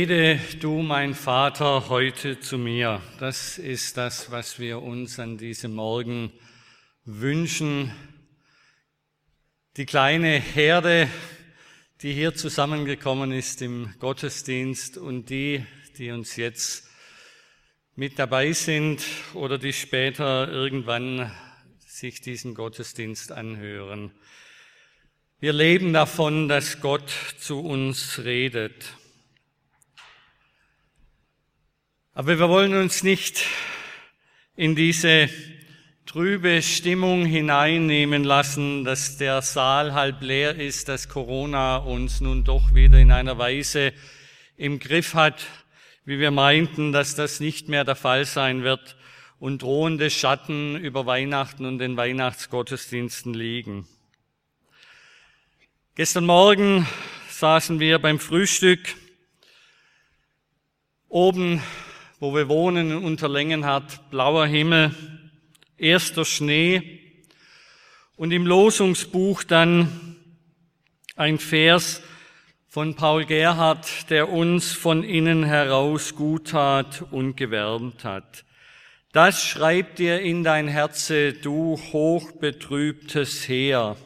Rede du, mein Vater, heute zu mir. Das ist das, was wir uns an diesem Morgen wünschen. Die kleine Herde, die hier zusammengekommen ist im Gottesdienst und die, die uns jetzt mit dabei sind oder die später irgendwann sich diesen Gottesdienst anhören. Wir leben davon, dass Gott zu uns redet. Aber wir wollen uns nicht in diese trübe Stimmung hineinnehmen lassen, dass der Saal halb leer ist, dass Corona uns nun doch wieder in einer Weise im Griff hat, wie wir meinten, dass das nicht mehr der Fall sein wird und drohende Schatten über Weihnachten und den Weihnachtsgottesdiensten liegen. Gestern Morgen saßen wir beim Frühstück oben wo wir wohnen, unter Längenhardt, blauer Himmel, erster Schnee und im Losungsbuch dann ein Vers von Paul Gerhard, der uns von innen heraus gut tat und gewärmt hat. Das schreibt dir in dein Herze, du hochbetrübtes Heer,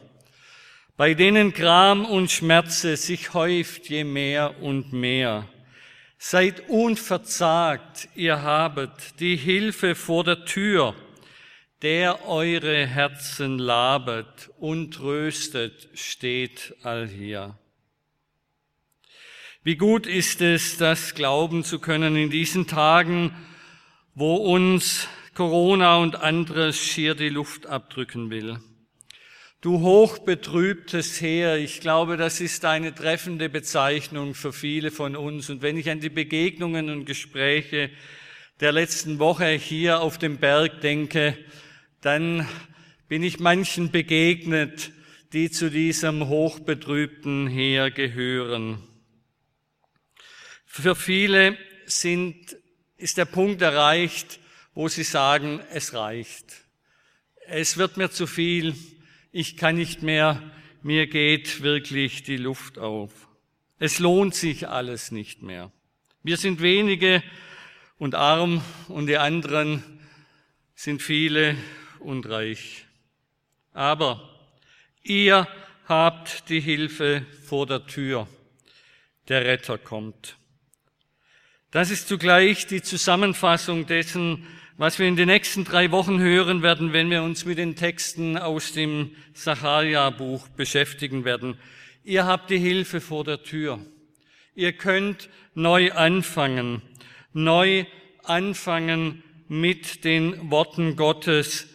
bei denen Gram und Schmerze sich häuft je mehr und mehr. Seid unverzagt, ihr habet die Hilfe vor der Tür, der eure Herzen labet und tröstet, steht allhier. Wie gut ist es, das glauben zu können in diesen Tagen, wo uns Corona und anderes schier die Luft abdrücken will. Du hochbetrübtes Heer, ich glaube, das ist eine treffende Bezeichnung für viele von uns. Und wenn ich an die Begegnungen und Gespräche der letzten Woche hier auf dem Berg denke, dann bin ich manchen begegnet, die zu diesem hochbetrübten Heer gehören. Für viele sind, ist der Punkt erreicht, wo sie sagen, es reicht. Es wird mir zu viel ich kann nicht mehr, mir geht wirklich die Luft auf. Es lohnt sich alles nicht mehr. Wir sind wenige und arm und die anderen sind viele und reich. Aber ihr habt die Hilfe vor der Tür. Der Retter kommt. Das ist zugleich die Zusammenfassung dessen, was wir in den nächsten drei Wochen hören werden, wenn wir uns mit den Texten aus dem Sacharia-Buch beschäftigen werden. Ihr habt die Hilfe vor der Tür. Ihr könnt neu anfangen, neu anfangen mit den Worten Gottes,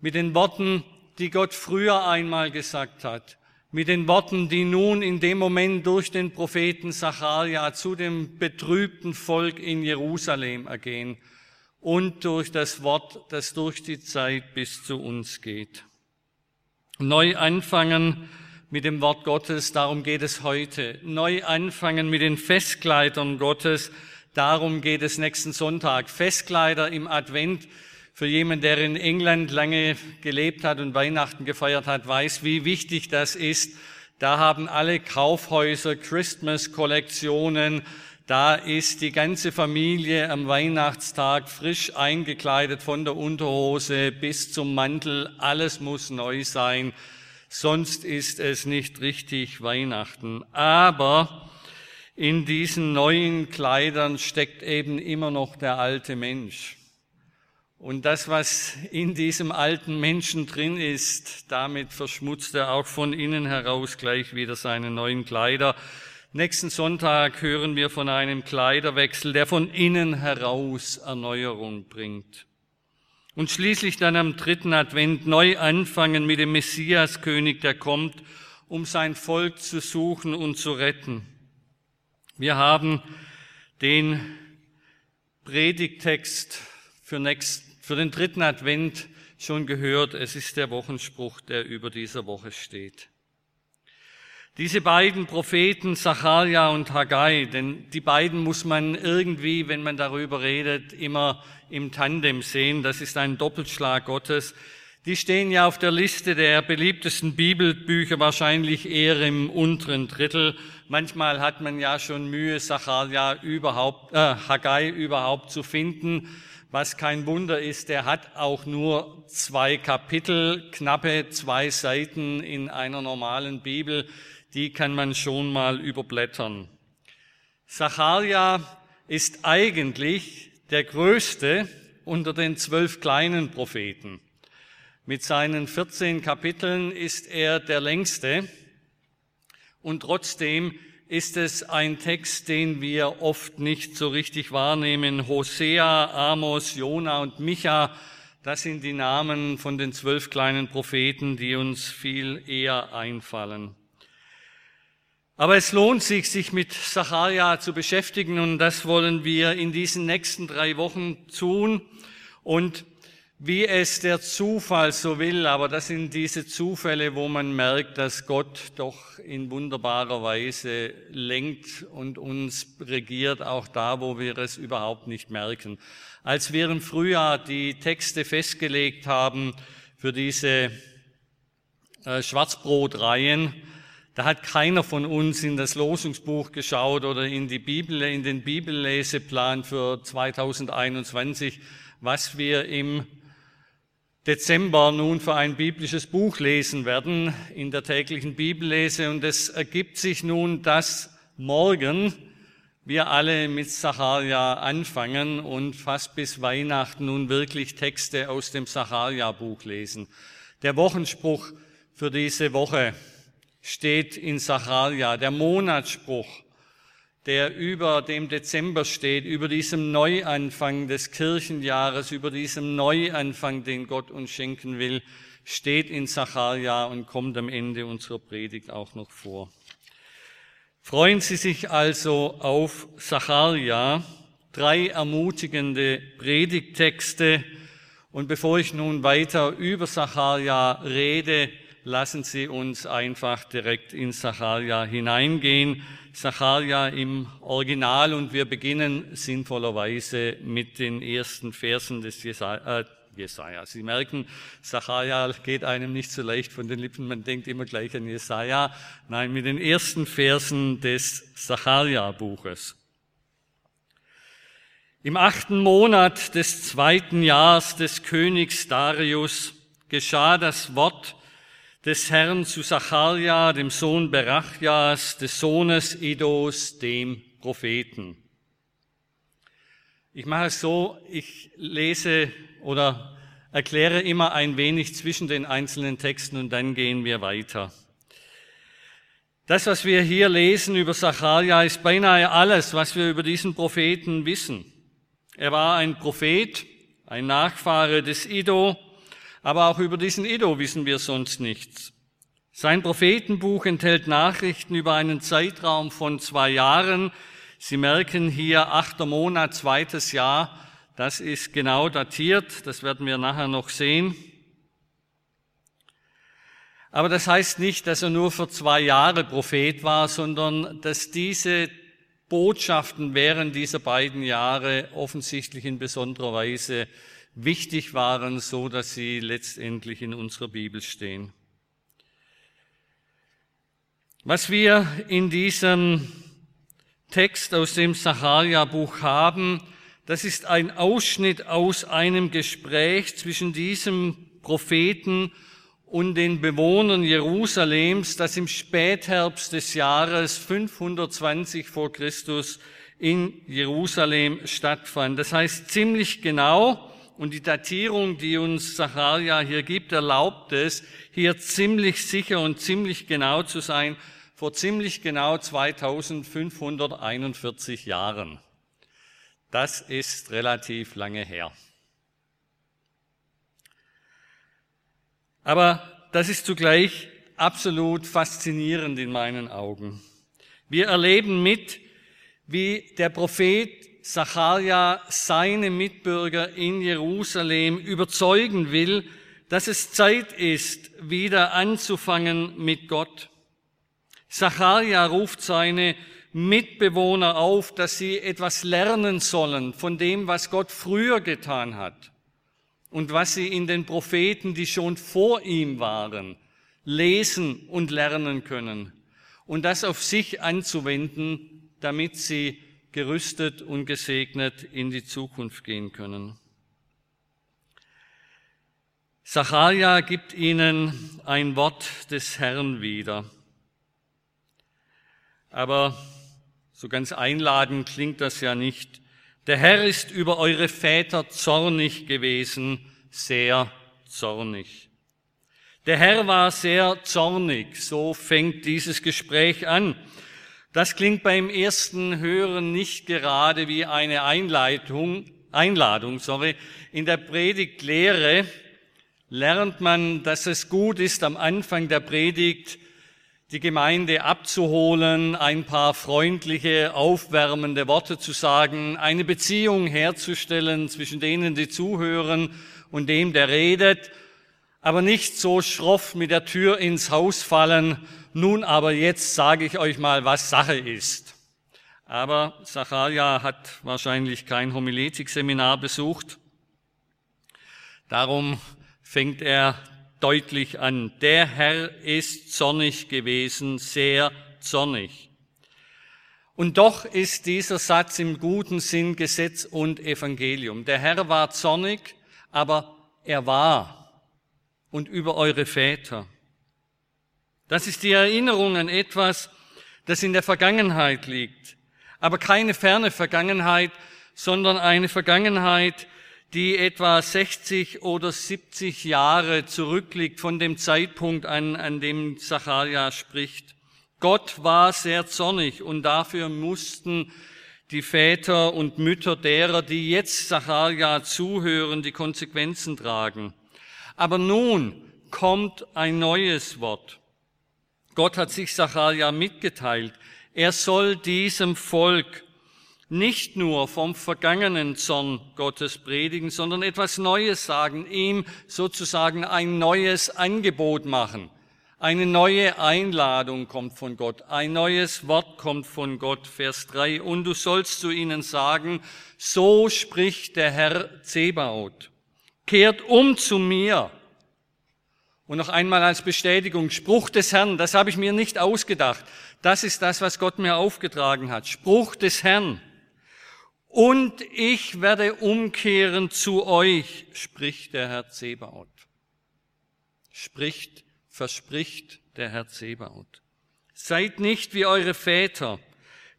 mit den Worten, die Gott früher einmal gesagt hat, mit den Worten, die nun in dem Moment durch den Propheten Sacharia zu dem betrübten Volk in Jerusalem ergehen und durch das Wort, das durch die Zeit bis zu uns geht. Neu anfangen mit dem Wort Gottes, darum geht es heute. Neu anfangen mit den Festkleidern Gottes, darum geht es nächsten Sonntag. Festkleider im Advent. Für jemanden, der in England lange gelebt hat und Weihnachten gefeiert hat, weiß, wie wichtig das ist. Da haben alle Kaufhäuser Christmas-Kollektionen, da ist die ganze Familie am Weihnachtstag frisch eingekleidet von der Unterhose bis zum Mantel. Alles muss neu sein, sonst ist es nicht richtig Weihnachten. Aber in diesen neuen Kleidern steckt eben immer noch der alte Mensch. Und das, was in diesem alten Menschen drin ist, damit verschmutzt er auch von innen heraus gleich wieder seine neuen Kleider. Nächsten Sonntag hören wir von einem Kleiderwechsel, der von innen heraus Erneuerung bringt. Und schließlich dann am dritten Advent neu anfangen mit dem Messiaskönig, der kommt, um sein Volk zu suchen und zu retten. Wir haben den Predigtext für, nächst, für den dritten Advent schon gehört. Es ist der Wochenspruch, der über dieser Woche steht. Diese beiden Propheten, Zacharia und Haggai, denn die beiden muss man irgendwie, wenn man darüber redet, immer im Tandem sehen. Das ist ein Doppelschlag Gottes. Die stehen ja auf der Liste der beliebtesten Bibelbücher wahrscheinlich eher im unteren Drittel. Manchmal hat man ja schon Mühe, Zacharia überhaupt, äh, Haggai überhaupt zu finden. Was kein Wunder ist, der hat auch nur zwei Kapitel, knappe zwei Seiten in einer normalen Bibel die kann man schon mal überblättern. Zacharia ist eigentlich der größte unter den zwölf kleinen Propheten. Mit seinen 14 Kapiteln ist er der längste und trotzdem ist es ein Text, den wir oft nicht so richtig wahrnehmen. Hosea, Amos, Jona und Micha, das sind die Namen von den zwölf kleinen Propheten, die uns viel eher einfallen. Aber es lohnt sich, sich mit Sacharja zu beschäftigen und das wollen wir in diesen nächsten drei Wochen tun. Und wie es der Zufall so will, aber das sind diese Zufälle, wo man merkt, dass Gott doch in wunderbarer Weise lenkt und uns regiert, auch da, wo wir es überhaupt nicht merken. Als wir im Frühjahr die Texte festgelegt haben für diese äh, Schwarzbrotreihen, da hat keiner von uns in das Losungsbuch geschaut oder in die Bibel, in den Bibelleseplan für 2021, was wir im Dezember nun für ein biblisches Buch lesen werden in der täglichen Bibellese. Und es ergibt sich nun, dass morgen wir alle mit Sacharia anfangen und fast bis Weihnachten nun wirklich Texte aus dem Sacharia-Buch lesen. Der Wochenspruch für diese Woche steht in Sacharia, der Monatsspruch, der über dem Dezember steht, über diesem Neuanfang des Kirchenjahres, über diesem Neuanfang, den Gott uns schenken will, steht in Sacharia und kommt am Ende unserer Predigt auch noch vor. Freuen Sie sich also auf Sacharia, drei ermutigende Predigtexte. Und bevor ich nun weiter über Sacharia rede, lassen Sie uns einfach direkt in Sacharia hineingehen. Sacharia im Original und wir beginnen sinnvollerweise mit den ersten Versen des Jesaja. Äh, Jesaja. Sie merken, Sacharia geht einem nicht so leicht von den Lippen, man denkt immer gleich an Jesaja. Nein, mit den ersten Versen des Sacharia-Buches. Im achten Monat des zweiten Jahres des Königs Darius geschah das Wort des Herrn zu Zacharia, dem Sohn Berachjas, des Sohnes Idos, dem Propheten. Ich mache es so, ich lese oder erkläre immer ein wenig zwischen den einzelnen Texten und dann gehen wir weiter. Das, was wir hier lesen über Zacharia, ist beinahe alles, was wir über diesen Propheten wissen. Er war ein Prophet, ein Nachfahre des Ido, aber auch über diesen Edo wissen wir sonst nichts. Sein Prophetenbuch enthält Nachrichten über einen Zeitraum von zwei Jahren. Sie merken hier achter Monat, zweites Jahr. Das ist genau datiert. Das werden wir nachher noch sehen. Aber das heißt nicht, dass er nur für zwei Jahre Prophet war, sondern dass diese Botschaften während dieser beiden Jahre offensichtlich in besonderer Weise wichtig waren, so dass sie letztendlich in unserer Bibel stehen. Was wir in diesem Text aus dem Sacharia-Buch haben, das ist ein Ausschnitt aus einem Gespräch zwischen diesem Propheten und den Bewohnern Jerusalems, das im Spätherbst des Jahres 520 vor Christus in Jerusalem stattfand. Das heißt ziemlich genau, und die Datierung, die uns Zacharia hier gibt, erlaubt es, hier ziemlich sicher und ziemlich genau zu sein, vor ziemlich genau 2541 Jahren. Das ist relativ lange her. Aber das ist zugleich absolut faszinierend in meinen Augen. Wir erleben mit, wie der Prophet Zacharia seine Mitbürger in Jerusalem überzeugen will, dass es Zeit ist, wieder anzufangen mit Gott. Zacharia ruft seine Mitbewohner auf, dass sie etwas lernen sollen von dem, was Gott früher getan hat und was sie in den Propheten, die schon vor ihm waren, lesen und lernen können und das auf sich anzuwenden, damit sie gerüstet und gesegnet in die Zukunft gehen können. Zacharia gibt ihnen ein Wort des Herrn wieder. Aber so ganz einladend klingt das ja nicht. Der Herr ist über eure Väter zornig gewesen, sehr zornig. Der Herr war sehr zornig, so fängt dieses Gespräch an. Das klingt beim ersten Hören nicht gerade wie eine Einleitung, Einladung, sorry. In der Predigtlehre lernt man, dass es gut ist, am Anfang der Predigt die Gemeinde abzuholen, ein paar freundliche, aufwärmende Worte zu sagen, eine Beziehung herzustellen zwischen denen, die zuhören und dem, der redet, aber nicht so schroff mit der Tür ins Haus fallen, nun aber jetzt sage ich euch mal, was Sache ist. Aber Zacharia hat wahrscheinlich kein Homiletikseminar besucht. Darum fängt er deutlich an. Der Herr ist zornig gewesen, sehr zornig. Und doch ist dieser Satz im guten Sinn Gesetz und Evangelium. Der Herr war zornig, aber er war und über eure Väter. Das ist die Erinnerung an etwas, das in der Vergangenheit liegt. Aber keine ferne Vergangenheit, sondern eine Vergangenheit, die etwa 60 oder 70 Jahre zurückliegt von dem Zeitpunkt an, an dem Zacharia spricht. Gott war sehr zornig und dafür mussten die Väter und Mütter derer, die jetzt Zacharia zuhören, die Konsequenzen tragen. Aber nun kommt ein neues Wort. Gott hat sich Zacharia mitgeteilt. Er soll diesem Volk nicht nur vom vergangenen Zorn Gottes predigen, sondern etwas Neues sagen, ihm sozusagen ein neues Angebot machen. Eine neue Einladung kommt von Gott, ein neues Wort kommt von Gott, Vers 3. Und du sollst zu ihnen sagen, so spricht der Herr Zebaoth. Kehrt um zu mir. Und noch einmal als Bestätigung, Spruch des Herrn, das habe ich mir nicht ausgedacht. Das ist das, was Gott mir aufgetragen hat. Spruch des Herrn. Und ich werde umkehren zu euch, spricht der Herr Zebaoth. Spricht, verspricht der Herr Zebaoth. Seid nicht wie eure Väter,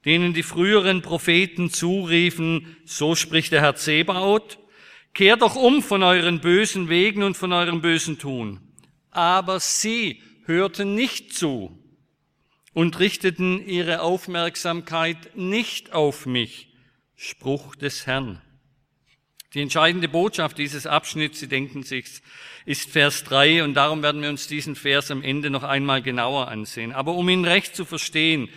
denen die früheren Propheten zuriefen, so spricht der Herr Zebaoth, kehrt doch um von euren bösen Wegen und von eurem bösen Tun. Aber sie hörten nicht zu und richteten ihre Aufmerksamkeit nicht auf mich, Spruch des Herrn. Die entscheidende Botschaft dieses Abschnitts, Sie denken sich, ist Vers 3 und darum werden wir uns diesen Vers am Ende noch einmal genauer ansehen. Aber um ihn recht zu verstehen,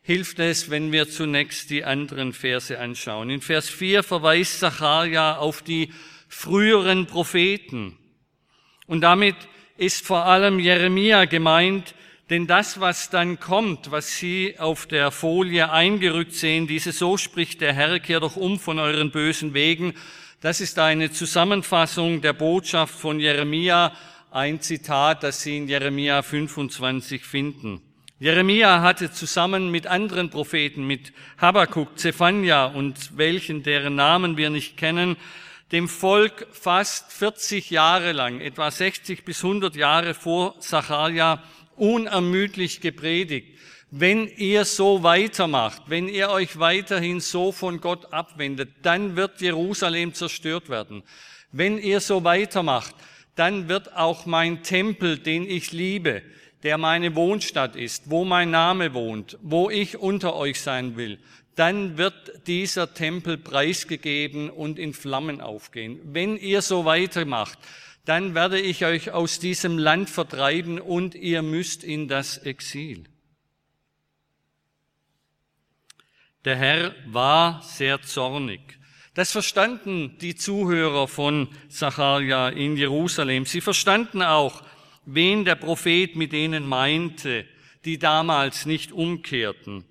hilft es, wenn wir zunächst die anderen Verse anschauen. In Vers 4 verweist Zacharia auf die früheren Propheten. Und damit ist vor allem Jeremia gemeint, denn das, was dann kommt, was Sie auf der Folie eingerückt sehen, diese so spricht der Herr, kehrt doch um von euren bösen Wegen, das ist eine Zusammenfassung der Botschaft von Jeremia, ein Zitat, das Sie in Jeremia 25 finden. Jeremia hatte zusammen mit anderen Propheten, mit Habakkuk, Zephania und welchen, deren Namen wir nicht kennen, dem Volk fast 40 Jahre lang, etwa 60 bis 100 Jahre vor Zacharia, unermüdlich gepredigt. Wenn ihr so weitermacht, wenn ihr euch weiterhin so von Gott abwendet, dann wird Jerusalem zerstört werden. Wenn ihr so weitermacht, dann wird auch mein Tempel, den ich liebe, der meine Wohnstadt ist, wo mein Name wohnt, wo ich unter euch sein will, dann wird dieser Tempel preisgegeben und in Flammen aufgehen. Wenn ihr so weitermacht, dann werde ich euch aus diesem Land vertreiben und ihr müsst in das Exil. Der Herr war sehr zornig. Das verstanden die Zuhörer von Zacharia in Jerusalem. Sie verstanden auch, wen der Prophet mit denen meinte, die damals nicht umkehrten.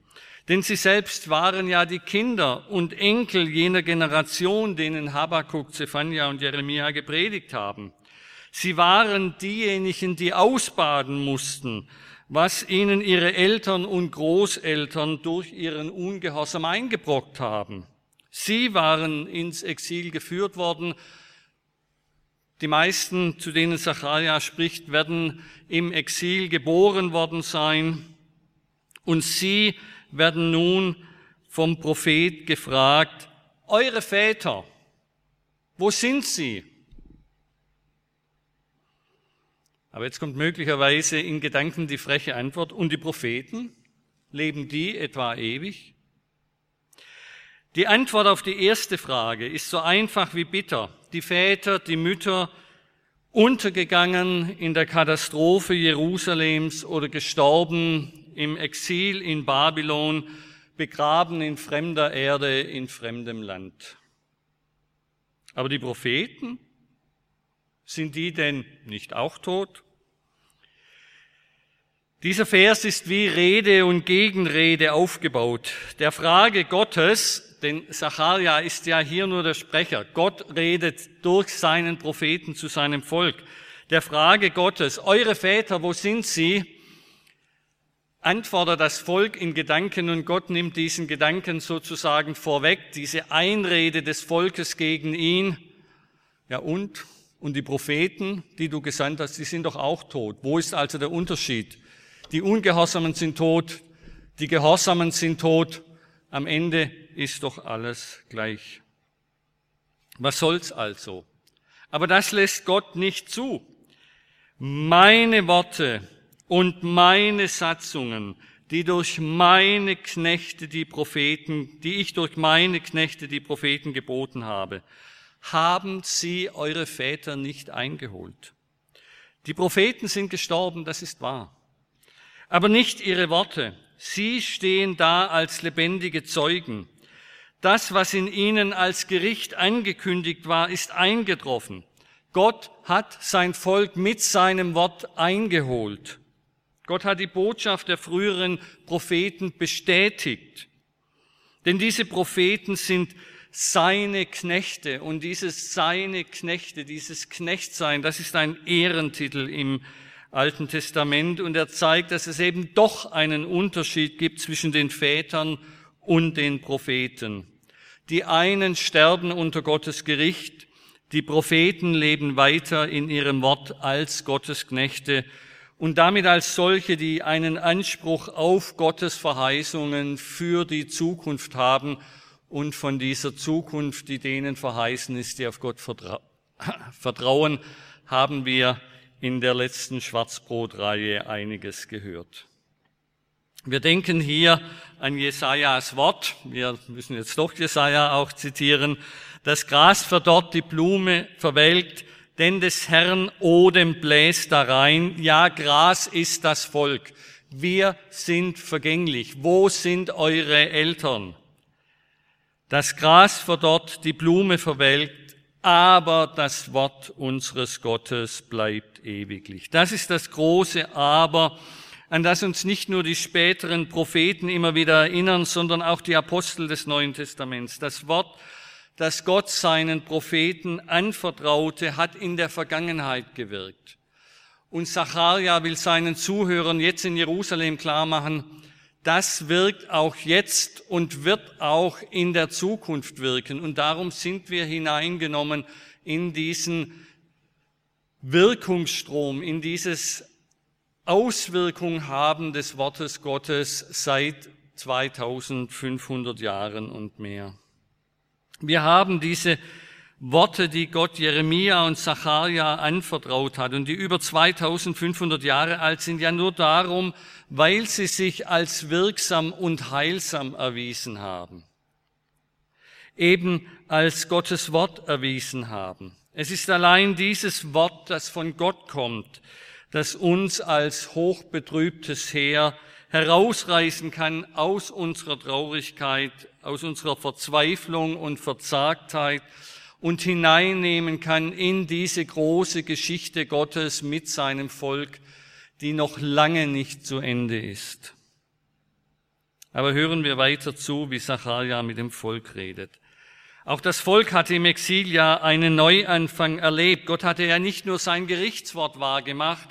Denn sie selbst waren ja die Kinder und Enkel jener Generation, denen Habakkuk, Zephania und Jeremia gepredigt haben. Sie waren diejenigen, die ausbaden mussten, was ihnen ihre Eltern und Großeltern durch ihren Ungehorsam eingebrockt haben. Sie waren ins Exil geführt worden. Die meisten, zu denen Zacharia spricht, werden im Exil geboren worden sein. Und sie werden nun vom Prophet gefragt, eure Väter, wo sind sie? Aber jetzt kommt möglicherweise in Gedanken die freche Antwort, und die Propheten, leben die etwa ewig? Die Antwort auf die erste Frage ist so einfach wie bitter. Die Väter, die Mütter, untergegangen in der Katastrophe Jerusalems oder gestorben im Exil in Babylon, begraben in fremder Erde, in fremdem Land. Aber die Propheten, sind die denn nicht auch tot? Dieser Vers ist wie Rede und Gegenrede aufgebaut. Der Frage Gottes, denn Zacharia ist ja hier nur der Sprecher, Gott redet durch seinen Propheten zu seinem Volk. Der Frage Gottes, eure Väter, wo sind sie? Antwortet das Volk in Gedanken und Gott nimmt diesen Gedanken sozusagen vorweg, diese Einrede des Volkes gegen ihn. Ja und? Und die Propheten, die du gesandt hast, die sind doch auch tot. Wo ist also der Unterschied? Die Ungehorsamen sind tot, die Gehorsamen sind tot. Am Ende ist doch alles gleich. Was soll's also? Aber das lässt Gott nicht zu. Meine Worte und meine Satzungen, die durch meine Knechte, die Propheten, die ich durch meine Knechte, die Propheten geboten habe, haben sie eure Väter nicht eingeholt. Die Propheten sind gestorben, das ist wahr. Aber nicht ihre Worte. Sie stehen da als lebendige Zeugen. Das, was in ihnen als Gericht angekündigt war, ist eingetroffen. Gott hat sein Volk mit seinem Wort eingeholt. Gott hat die Botschaft der früheren Propheten bestätigt. Denn diese Propheten sind seine Knechte und dieses seine Knechte, dieses Knechtsein, das ist ein Ehrentitel im Alten Testament und er zeigt, dass es eben doch einen Unterschied gibt zwischen den Vätern und den Propheten. Die einen sterben unter Gottes Gericht, die Propheten leben weiter in ihrem Wort als Gottes Knechte und damit als solche, die einen Anspruch auf Gottes Verheißungen für die Zukunft haben und von dieser Zukunft, die denen verheißen ist, die auf Gott vertrauen, haben wir in der letzten Schwarzbrotreihe einiges gehört. Wir denken hier an Jesajas Wort. Wir müssen jetzt doch Jesaja auch zitieren. Das Gras verdorrt, die Blume verwelkt, denn des Herrn Odem bläst da rein. Ja, Gras ist das Volk. Wir sind vergänglich. Wo sind eure Eltern? Das Gras verdorrt, die Blume verwelkt, aber das Wort unseres Gottes bleibt ewiglich. Das ist das große Aber, an das uns nicht nur die späteren Propheten immer wieder erinnern, sondern auch die Apostel des Neuen Testaments. Das Wort das Gott seinen Propheten anvertraute, hat in der Vergangenheit gewirkt. Und Zacharia will seinen Zuhörern jetzt in Jerusalem klar machen, das wirkt auch jetzt und wird auch in der Zukunft wirken. Und darum sind wir hineingenommen in diesen Wirkungsstrom, in dieses Auswirkung haben des Wortes Gottes seit 2500 Jahren und mehr. Wir haben diese Worte, die Gott Jeremia und Zacharia anvertraut hat und die über 2500 Jahre alt sind, ja nur darum, weil sie sich als wirksam und heilsam erwiesen haben. Eben als Gottes Wort erwiesen haben. Es ist allein dieses Wort, das von Gott kommt, das uns als hochbetrübtes Heer herausreißen kann aus unserer Traurigkeit, aus unserer Verzweiflung und Verzagtheit und hineinnehmen kann in diese große Geschichte Gottes mit seinem Volk, die noch lange nicht zu Ende ist. Aber hören wir weiter zu, wie Sacharja mit dem Volk redet. Auch das Volk hatte im Exil ja einen Neuanfang erlebt. Gott hatte ja nicht nur sein Gerichtswort wahrgemacht,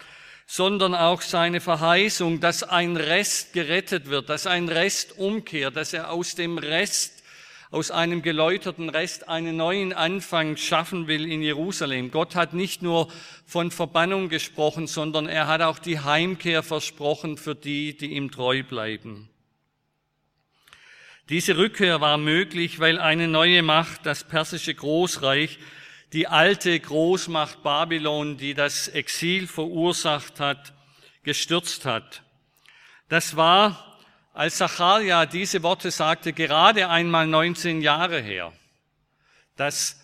sondern auch seine Verheißung, dass ein Rest gerettet wird, dass ein Rest umkehrt, dass er aus dem Rest, aus einem geläuterten Rest einen neuen Anfang schaffen will in Jerusalem. Gott hat nicht nur von Verbannung gesprochen, sondern er hat auch die Heimkehr versprochen für die, die ihm treu bleiben. Diese Rückkehr war möglich, weil eine neue Macht, das persische Großreich, die alte Großmacht Babylon, die das Exil verursacht hat, gestürzt hat. Das war, als Zacharia diese Worte sagte, gerade einmal 19 Jahre her, dass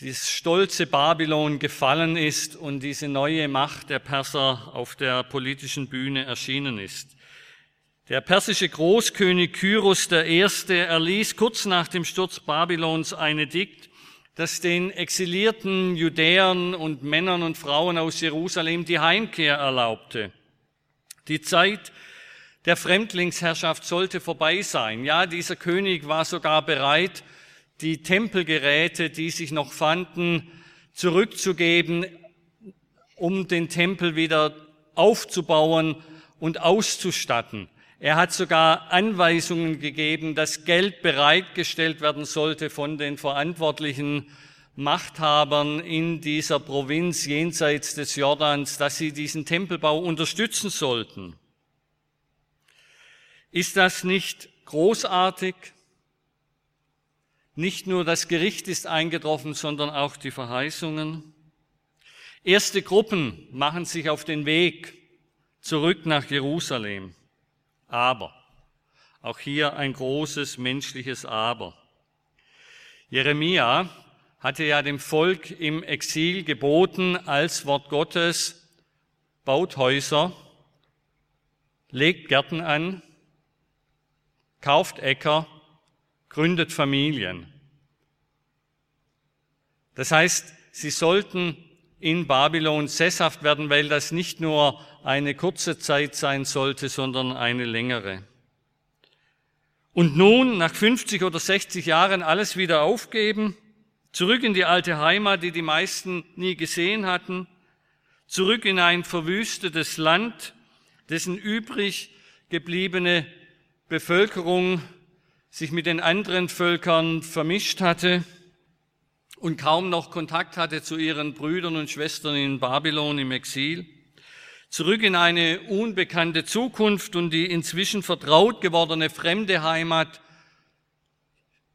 dieses stolze Babylon gefallen ist und diese neue Macht der Perser auf der politischen Bühne erschienen ist. Der persische Großkönig Kyros I. erließ kurz nach dem Sturz Babylons eine Dikt, das den exilierten Judäern und Männern und Frauen aus Jerusalem die Heimkehr erlaubte. Die Zeit der Fremdlingsherrschaft sollte vorbei sein. Ja, dieser König war sogar bereit, die Tempelgeräte, die sich noch fanden, zurückzugeben, um den Tempel wieder aufzubauen und auszustatten. Er hat sogar Anweisungen gegeben, dass Geld bereitgestellt werden sollte von den verantwortlichen Machthabern in dieser Provinz jenseits des Jordans, dass sie diesen Tempelbau unterstützen sollten. Ist das nicht großartig? Nicht nur das Gericht ist eingetroffen, sondern auch die Verheißungen. Erste Gruppen machen sich auf den Weg zurück nach Jerusalem. Aber, auch hier ein großes menschliches Aber. Jeremia hatte ja dem Volk im Exil geboten als Wort Gottes, baut Häuser, legt Gärten an, kauft Äcker, gründet Familien. Das heißt, sie sollten in Babylon sesshaft werden, weil das nicht nur eine kurze Zeit sein sollte, sondern eine längere. Und nun, nach 50 oder 60 Jahren, alles wieder aufgeben, zurück in die alte Heimat, die die meisten nie gesehen hatten, zurück in ein verwüstetes Land, dessen übrig gebliebene Bevölkerung sich mit den anderen Völkern vermischt hatte, und kaum noch Kontakt hatte zu ihren Brüdern und Schwestern in Babylon im Exil, zurück in eine unbekannte Zukunft und die inzwischen vertraut gewordene fremde Heimat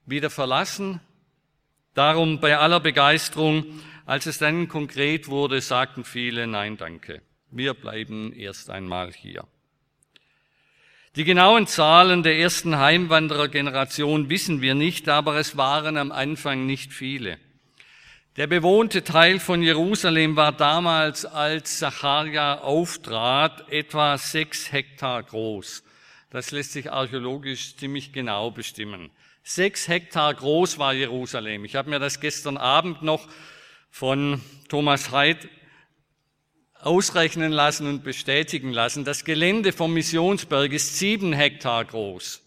wieder verlassen. Darum bei aller Begeisterung, als es dann konkret wurde, sagten viele, nein, danke. Wir bleiben erst einmal hier. Die genauen Zahlen der ersten Heimwanderergeneration wissen wir nicht, aber es waren am Anfang nicht viele. Der bewohnte Teil von Jerusalem war damals, als Zacharia auftrat, etwa sechs Hektar groß. Das lässt sich archäologisch ziemlich genau bestimmen. Sechs Hektar groß war Jerusalem. Ich habe mir das gestern Abend noch von Thomas Heid ausrechnen lassen und bestätigen lassen. Das Gelände vom Missionsberg ist sieben Hektar groß.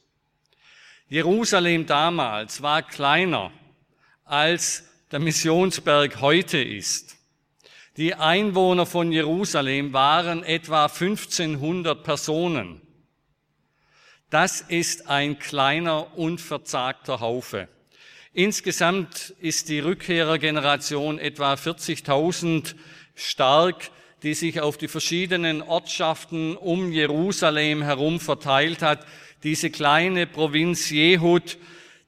Jerusalem damals war kleiner als der Missionsberg heute ist. Die Einwohner von Jerusalem waren etwa 1500 Personen. Das ist ein kleiner, unverzagter Haufe. Insgesamt ist die Rückkehrergeneration etwa 40.000 stark, die sich auf die verschiedenen Ortschaften um Jerusalem herum verteilt hat. Diese kleine Provinz Jehud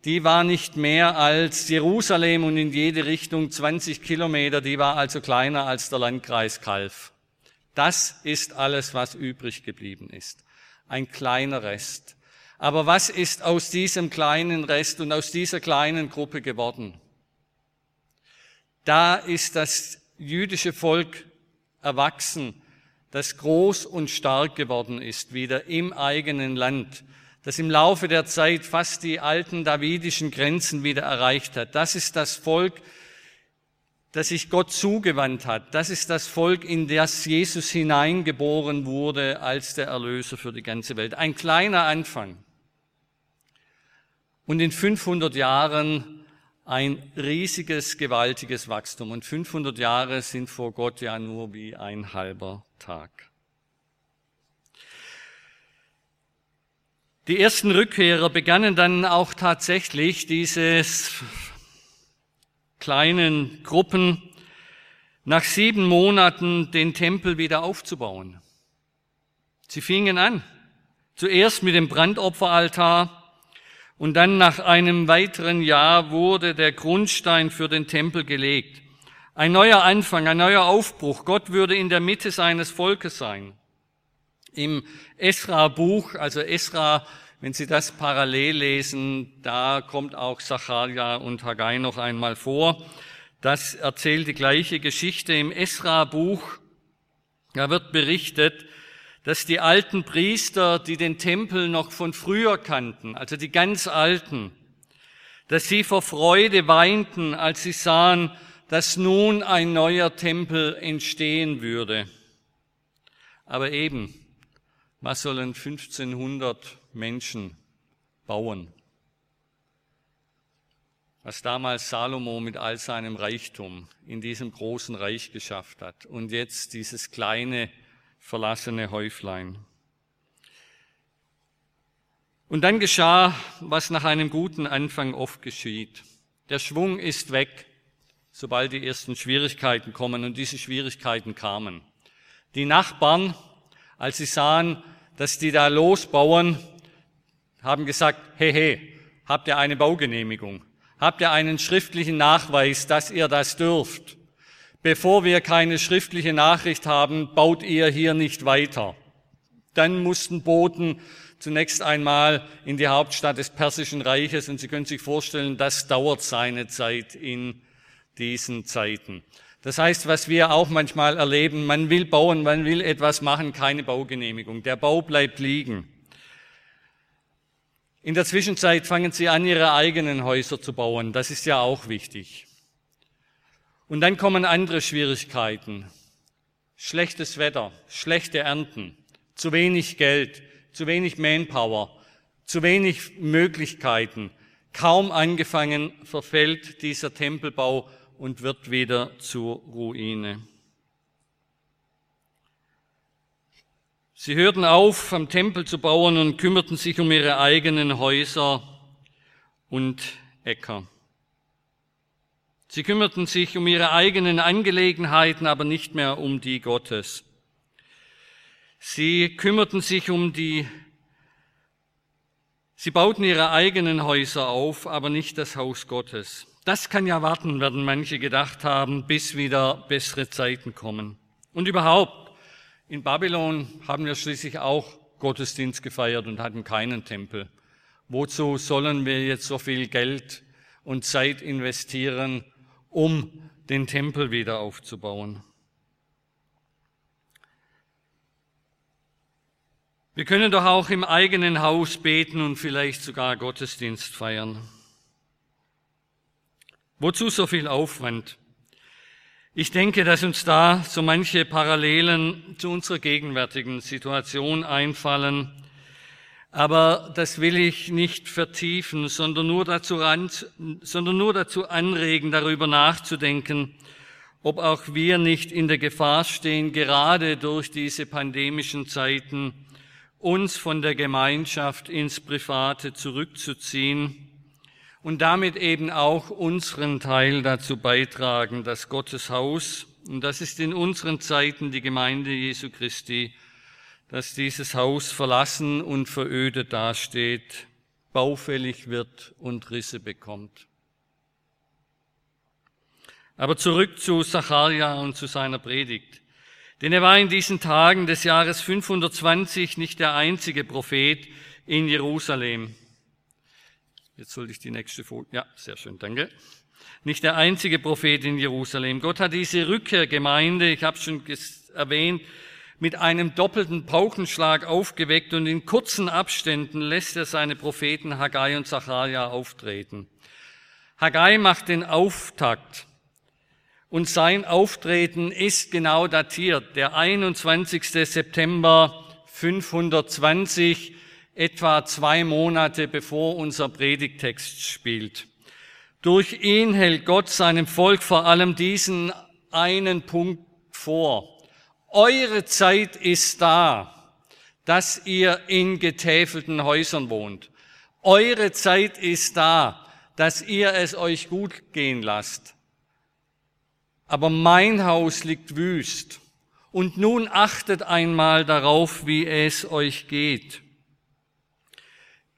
die war nicht mehr als Jerusalem und in jede Richtung 20 Kilometer, die war also kleiner als der Landkreis Kalf. Das ist alles, was übrig geblieben ist. Ein kleiner Rest. Aber was ist aus diesem kleinen Rest und aus dieser kleinen Gruppe geworden? Da ist das jüdische Volk erwachsen. das groß und stark geworden ist, wieder im eigenen Land, das im Laufe der Zeit fast die alten davidischen Grenzen wieder erreicht hat. Das ist das Volk, das sich Gott zugewandt hat. Das ist das Volk, in das Jesus hineingeboren wurde als der Erlöser für die ganze Welt. Ein kleiner Anfang. Und in 500 Jahren ein riesiges, gewaltiges Wachstum. Und 500 Jahre sind vor Gott ja nur wie ein halber Tag. Die ersten Rückkehrer begannen dann auch tatsächlich dieses kleinen Gruppen nach sieben Monaten den Tempel wieder aufzubauen. Sie fingen an, zuerst mit dem Brandopferaltar und dann nach einem weiteren Jahr wurde der Grundstein für den Tempel gelegt. Ein neuer Anfang, ein neuer Aufbruch. Gott würde in der Mitte seines Volkes sein. Im Esra-Buch, also Esra wenn Sie das parallel lesen, da kommt auch Zacharia und Haggai noch einmal vor. Das erzählt die gleiche Geschichte im Esra-Buch. Da wird berichtet, dass die alten Priester, die den Tempel noch von früher kannten, also die ganz alten, dass sie vor Freude weinten, als sie sahen, dass nun ein neuer Tempel entstehen würde. Aber eben, was sollen 1500 Menschen bauen. Was damals Salomo mit all seinem Reichtum in diesem großen Reich geschafft hat und jetzt dieses kleine verlassene Häuflein. Und dann geschah, was nach einem guten Anfang oft geschieht. Der Schwung ist weg, sobald die ersten Schwierigkeiten kommen und diese Schwierigkeiten kamen. Die Nachbarn, als sie sahen, dass die da losbauen, haben gesagt, hey, hey, habt ihr eine Baugenehmigung? Habt ihr einen schriftlichen Nachweis, dass ihr das dürft? Bevor wir keine schriftliche Nachricht haben, baut ihr hier nicht weiter. Dann mussten Boten zunächst einmal in die Hauptstadt des Persischen Reiches und Sie können sich vorstellen, das dauert seine Zeit in diesen Zeiten. Das heißt, was wir auch manchmal erleben, man will bauen, man will etwas machen, keine Baugenehmigung. Der Bau bleibt liegen. In der Zwischenzeit fangen sie an, ihre eigenen Häuser zu bauen. Das ist ja auch wichtig. Und dann kommen andere Schwierigkeiten. Schlechtes Wetter, schlechte Ernten, zu wenig Geld, zu wenig Manpower, zu wenig Möglichkeiten. Kaum angefangen verfällt dieser Tempelbau und wird wieder zur Ruine. Sie hörten auf, am Tempel zu bauen und kümmerten sich um ihre eigenen Häuser und Äcker. Sie kümmerten sich um ihre eigenen Angelegenheiten, aber nicht mehr um die Gottes. Sie kümmerten sich um die, sie bauten ihre eigenen Häuser auf, aber nicht das Haus Gottes. Das kann ja warten, werden manche gedacht haben, bis wieder bessere Zeiten kommen. Und überhaupt, in Babylon haben wir schließlich auch Gottesdienst gefeiert und hatten keinen Tempel. Wozu sollen wir jetzt so viel Geld und Zeit investieren, um den Tempel wieder aufzubauen? Wir können doch auch im eigenen Haus beten und vielleicht sogar Gottesdienst feiern. Wozu so viel Aufwand? Ich denke, dass uns da so manche Parallelen zu unserer gegenwärtigen Situation einfallen. Aber das will ich nicht vertiefen, sondern nur dazu, ran, sondern nur dazu anregen, darüber nachzudenken, ob auch wir nicht in der Gefahr stehen, gerade durch diese pandemischen Zeiten uns von der Gemeinschaft ins Private zurückzuziehen und damit eben auch unseren Teil dazu beitragen, dass Gottes Haus, und das ist in unseren Zeiten die Gemeinde Jesu Christi, dass dieses Haus verlassen und verödet dasteht, baufällig wird und Risse bekommt. Aber zurück zu Zacharia und zu seiner Predigt. Denn er war in diesen Tagen des Jahres 520 nicht der einzige Prophet in Jerusalem. Jetzt sollte ich die nächste Folie. Ja, sehr schön, danke. Nicht der einzige Prophet in Jerusalem. Gott hat diese Rückkehrgemeinde, ich habe schon erwähnt, mit einem doppelten Paukenschlag aufgeweckt und in kurzen Abständen lässt er seine Propheten Haggai und Zacharia auftreten. Haggai macht den Auftakt und sein Auftreten ist genau datiert, der 21. September 520, etwa zwei Monate bevor unser Predigtext spielt. Durch ihn hält Gott seinem Volk vor allem diesen einen Punkt vor. Eure Zeit ist da, dass ihr in getäfelten Häusern wohnt. Eure Zeit ist da, dass ihr es euch gut gehen lasst. Aber mein Haus liegt wüst. Und nun achtet einmal darauf, wie es euch geht.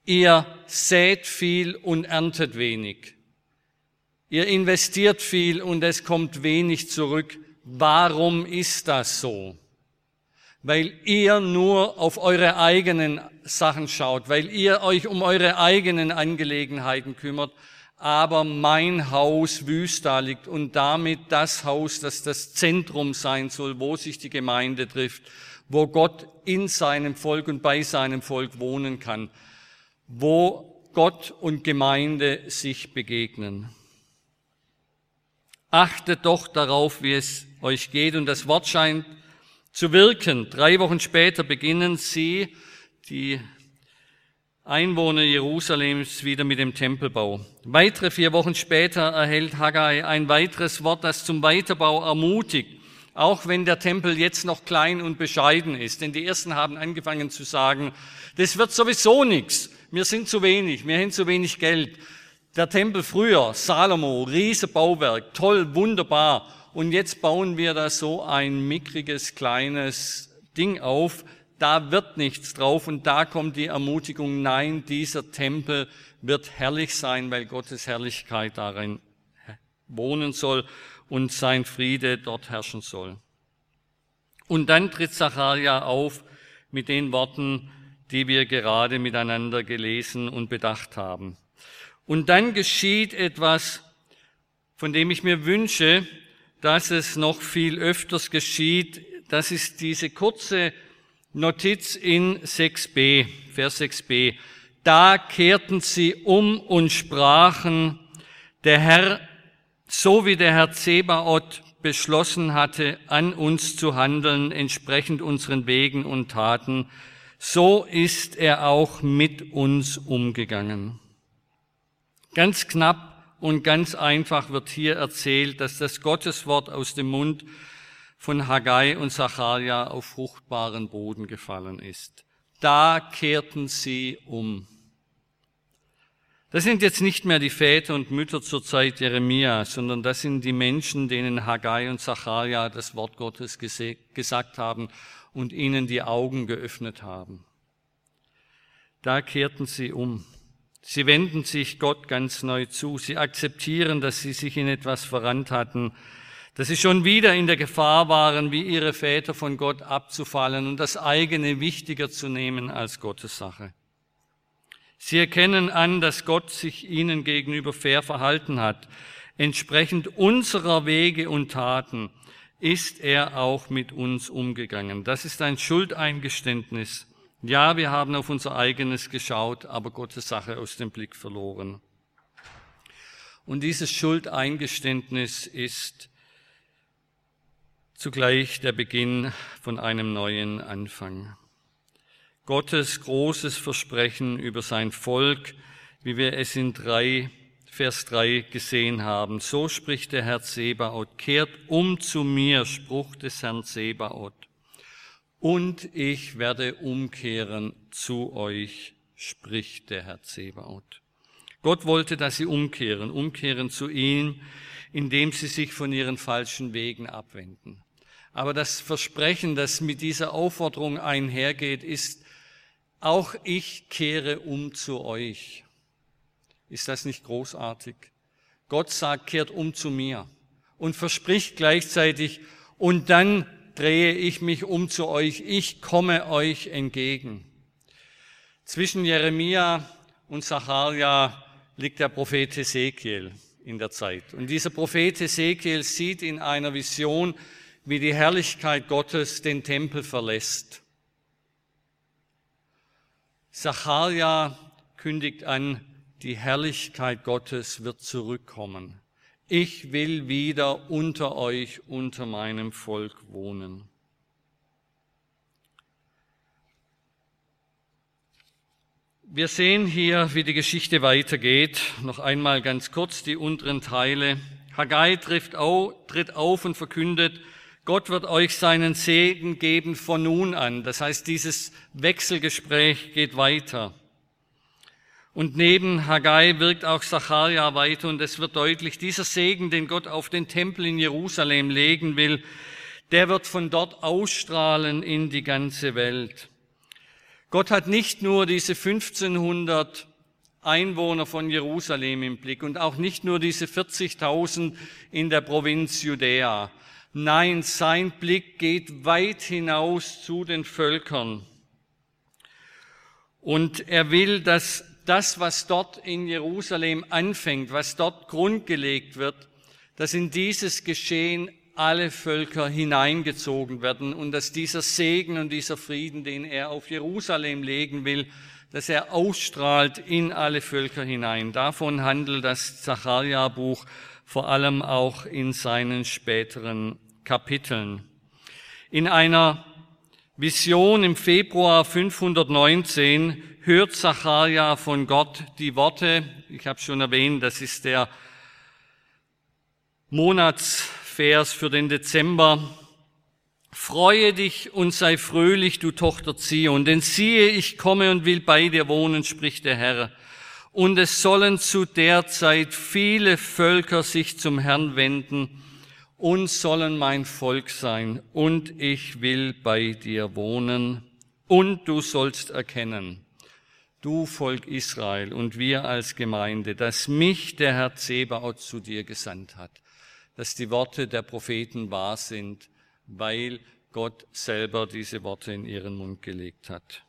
Ihr sät viel und erntet wenig. Ihr investiert viel und es kommt wenig zurück. Warum ist das so? Weil ihr nur auf eure eigenen Sachen schaut, weil ihr euch um eure eigenen Angelegenheiten kümmert, aber mein Haus wüst da liegt und damit das Haus, das das Zentrum sein soll, wo sich die Gemeinde trifft, wo Gott in seinem Volk und bei seinem Volk wohnen kann, wo Gott und Gemeinde sich begegnen. Achtet doch darauf, wie es euch geht. Und das Wort scheint zu wirken. Drei Wochen später beginnen sie, die Einwohner Jerusalems, wieder mit dem Tempelbau. Weitere vier Wochen später erhält Haggai ein weiteres Wort, das zum Weiterbau ermutigt. Auch wenn der Tempel jetzt noch klein und bescheiden ist. Denn die ersten haben angefangen zu sagen, das wird sowieso nichts. Wir sind zu wenig. Wir haben zu wenig Geld. Der Tempel früher, Salomo, riese Bauwerk, toll, wunderbar. Und jetzt bauen wir da so ein mickriges, kleines Ding auf. Da wird nichts drauf und da kommt die Ermutigung, nein, dieser Tempel wird herrlich sein, weil Gottes Herrlichkeit darin wohnen soll und sein Friede dort herrschen soll. Und dann tritt Zacharia auf mit den Worten, die wir gerade miteinander gelesen und bedacht haben. Und dann geschieht etwas, von dem ich mir wünsche, dass es noch viel öfters geschieht. Das ist diese kurze Notiz in 6b, Vers 6b. Da kehrten sie um und sprachen, der Herr, so wie der Herr Zebaoth beschlossen hatte, an uns zu handeln, entsprechend unseren Wegen und Taten, so ist er auch mit uns umgegangen. Ganz knapp und ganz einfach wird hier erzählt, dass das Gotteswort aus dem Mund von Haggai und Zacharia auf fruchtbaren Boden gefallen ist. Da kehrten sie um. Das sind jetzt nicht mehr die Väter und Mütter zur Zeit Jeremia, sondern das sind die Menschen, denen Haggai und Zacharia das Wort Gottes gesagt haben und ihnen die Augen geöffnet haben. Da kehrten sie um. Sie wenden sich Gott ganz neu zu. Sie akzeptieren, dass sie sich in etwas verrannt hatten, dass sie schon wieder in der Gefahr waren, wie ihre Väter von Gott abzufallen und das eigene wichtiger zu nehmen als Gottes Sache. Sie erkennen an, dass Gott sich ihnen gegenüber fair verhalten hat. Entsprechend unserer Wege und Taten ist er auch mit uns umgegangen. Das ist ein Schuldeingeständnis ja, wir haben auf unser eigenes geschaut, aber Gottes Sache aus dem Blick verloren. Und dieses Schuldeingeständnis ist zugleich der Beginn von einem neuen Anfang. Gottes großes Versprechen über sein Volk, wie wir es in drei, Vers drei gesehen haben. So spricht der Herr Sebaoth, kehrt um zu mir, Spruch des Herrn Sebaoth und ich werde umkehren zu euch, spricht der Herr Zebaoth. Gott wollte, dass sie umkehren, umkehren zu ihm, indem sie sich von ihren falschen Wegen abwenden. Aber das Versprechen, das mit dieser Aufforderung einhergeht, ist, auch ich kehre um zu euch. Ist das nicht großartig? Gott sagt, kehrt um zu mir und verspricht gleichzeitig, und dann drehe ich mich um zu euch, ich komme euch entgegen. Zwischen Jeremia und Zacharia liegt der Prophet Ezekiel in der Zeit. Und dieser Prophet Ezekiel sieht in einer Vision, wie die Herrlichkeit Gottes den Tempel verlässt. Zacharia kündigt an, die Herrlichkeit Gottes wird zurückkommen. Ich will wieder unter euch, unter meinem Volk wohnen. Wir sehen hier, wie die Geschichte weitergeht. Noch einmal ganz kurz die unteren Teile. Haggai tritt auf und verkündet, Gott wird euch seinen Segen geben von nun an. Das heißt, dieses Wechselgespräch geht weiter. Und neben Haggai wirkt auch Zacharia weiter und es wird deutlich, dieser Segen, den Gott auf den Tempel in Jerusalem legen will, der wird von dort ausstrahlen in die ganze Welt. Gott hat nicht nur diese 1500 Einwohner von Jerusalem im Blick und auch nicht nur diese 40.000 in der Provinz Judäa. Nein, sein Blick geht weit hinaus zu den Völkern. Und er will, dass das, was dort in Jerusalem anfängt, was dort grundgelegt wird, dass in dieses Geschehen alle Völker hineingezogen werden und dass dieser Segen und dieser Frieden, den er auf Jerusalem legen will, dass er ausstrahlt in alle Völker hinein. Davon handelt das Zacharia-Buch vor allem auch in seinen späteren Kapiteln. In einer Vision im Februar 519 hört Zacharia von Gott die Worte, ich habe schon erwähnt, das ist der Monats Vers für den Dezember. Freue dich und sei fröhlich, du Tochter Zion, denn siehe, ich komme und will bei dir wohnen, spricht der Herr. Und es sollen zu der Zeit viele Völker sich zum Herrn wenden und sollen mein Volk sein, und ich will bei dir wohnen, und du sollst erkennen, du Volk Israel und wir als Gemeinde, dass mich der Herr Zebaoth zu dir gesandt hat dass die Worte der Propheten wahr sind, weil Gott selber diese Worte in ihren Mund gelegt hat.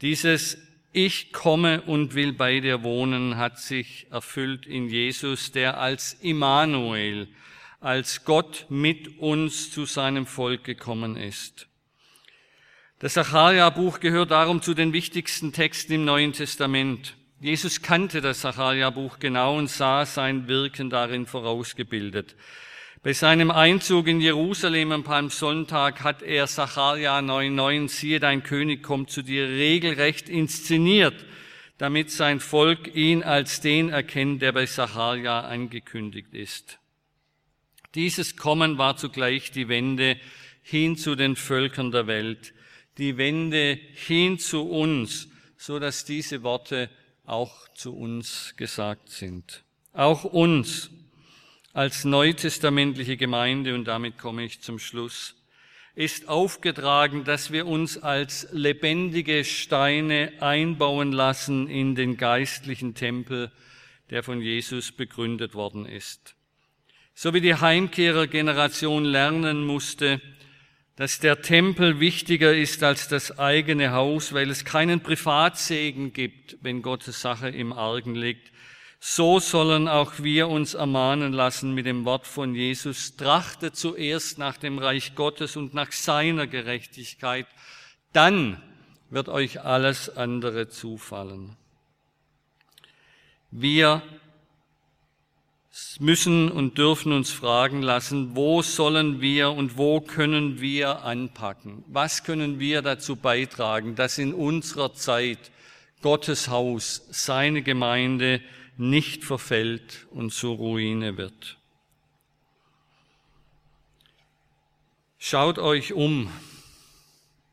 Dieses Ich komme und will bei dir wohnen hat sich erfüllt in Jesus, der als Immanuel, als Gott mit uns zu seinem Volk gekommen ist. Das Sacharja-Buch gehört darum zu den wichtigsten Texten im Neuen Testament. Jesus kannte das Sacharja-Buch genau und sah sein Wirken darin vorausgebildet. Bei seinem Einzug in Jerusalem am Palmsonntag hat er Sacharja 9,9, siehe, dein König kommt zu dir, regelrecht inszeniert, damit sein Volk ihn als den erkennt, der bei Sacharja angekündigt ist. Dieses Kommen war zugleich die Wende hin zu den Völkern der Welt, die Wende hin zu uns, so dass diese Worte auch zu uns gesagt sind. Auch uns als neutestamentliche Gemeinde, und damit komme ich zum Schluss, ist aufgetragen, dass wir uns als lebendige Steine einbauen lassen in den geistlichen Tempel, der von Jesus begründet worden ist. So wie die Heimkehrergeneration lernen musste, dass der Tempel wichtiger ist als das eigene Haus, weil es keinen Privatsegen gibt, wenn Gottes Sache im Argen liegt. So sollen auch wir uns ermahnen lassen mit dem Wort von Jesus. Trachtet zuerst nach dem Reich Gottes und nach seiner Gerechtigkeit. Dann wird euch alles andere zufallen. Wir müssen und dürfen uns fragen lassen, wo sollen wir und wo können wir anpacken? Was können wir dazu beitragen, dass in unserer Zeit Gottes Haus, seine Gemeinde nicht verfällt und zur Ruine wird? Schaut euch um.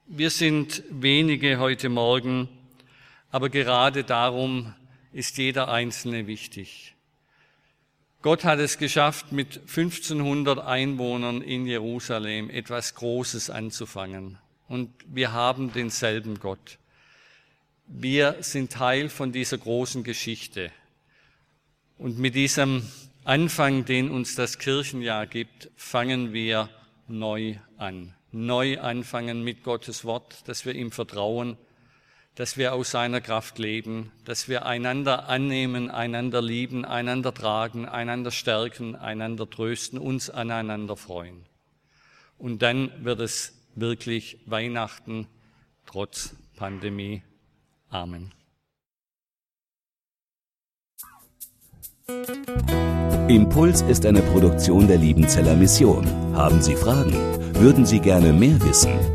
Wir sind wenige heute Morgen, aber gerade darum ist jeder Einzelne wichtig. Gott hat es geschafft, mit 1500 Einwohnern in Jerusalem etwas Großes anzufangen. Und wir haben denselben Gott. Wir sind Teil von dieser großen Geschichte. Und mit diesem Anfang, den uns das Kirchenjahr gibt, fangen wir neu an. Neu anfangen mit Gottes Wort, dass wir ihm vertrauen, dass wir aus seiner Kraft leben, dass wir einander annehmen, einander lieben, einander tragen, einander stärken, einander trösten, uns aneinander freuen. Und dann wird es wirklich Weihnachten trotz Pandemie. Amen. Impuls ist eine Produktion der Liebenzeller Mission. Haben Sie Fragen? Würden Sie gerne mehr wissen?